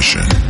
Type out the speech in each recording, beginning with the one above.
session.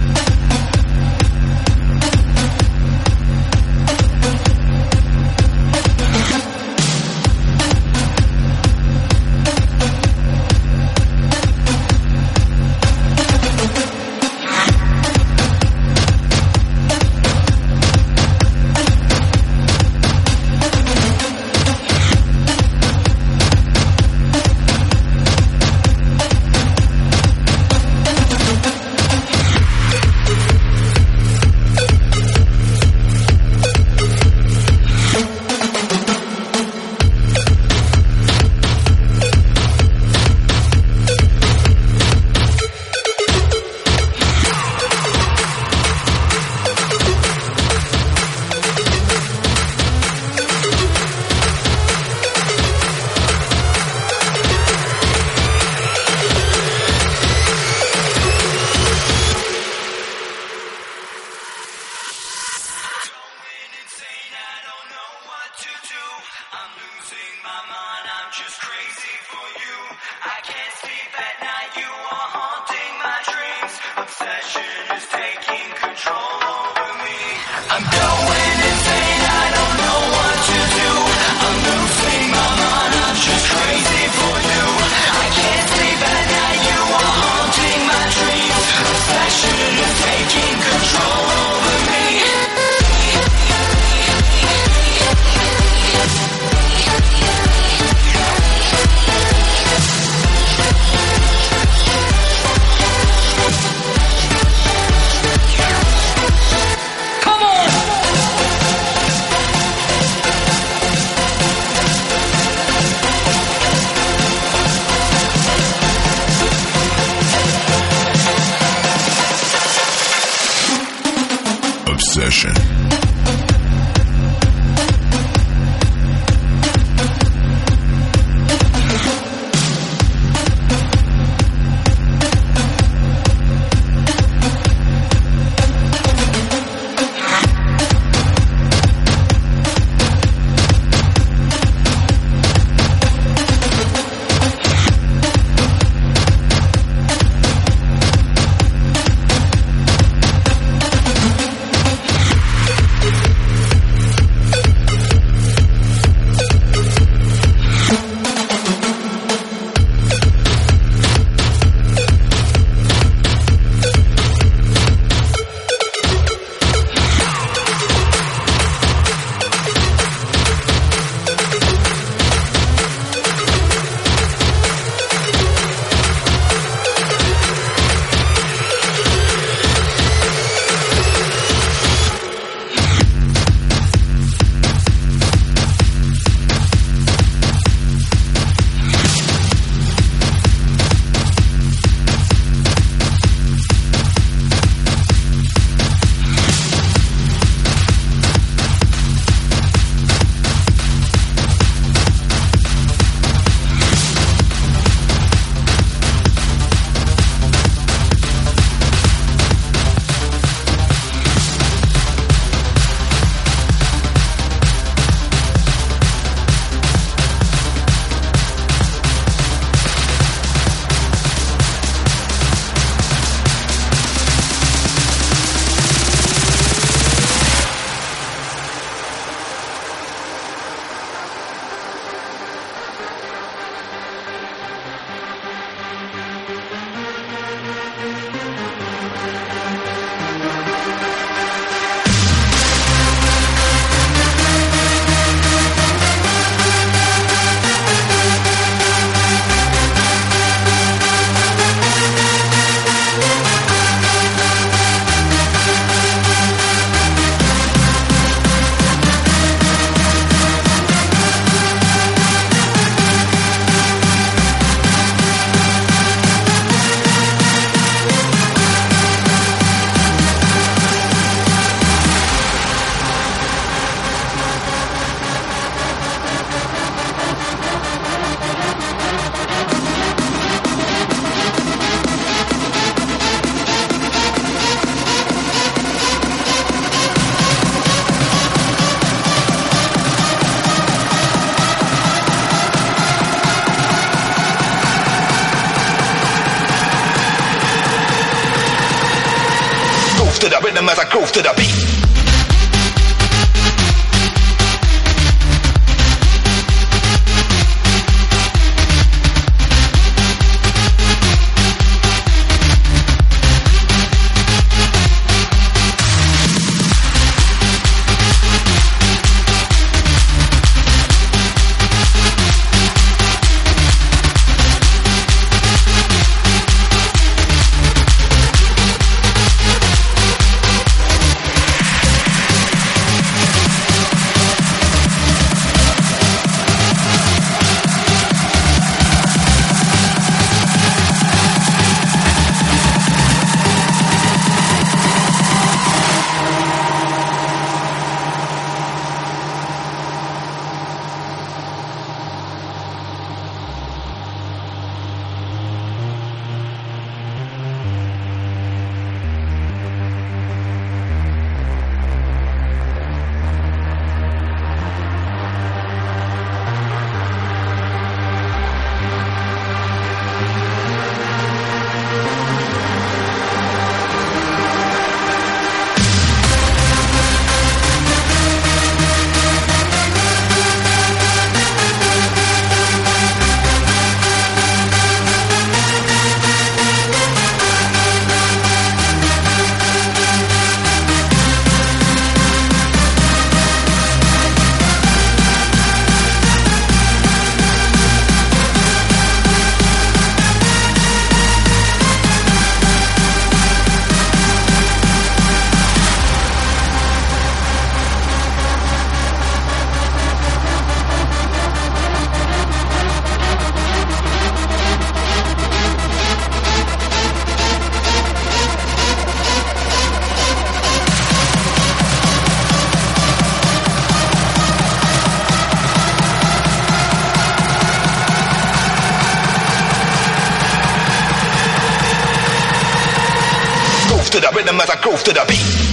Rhythm as I groove to the beat.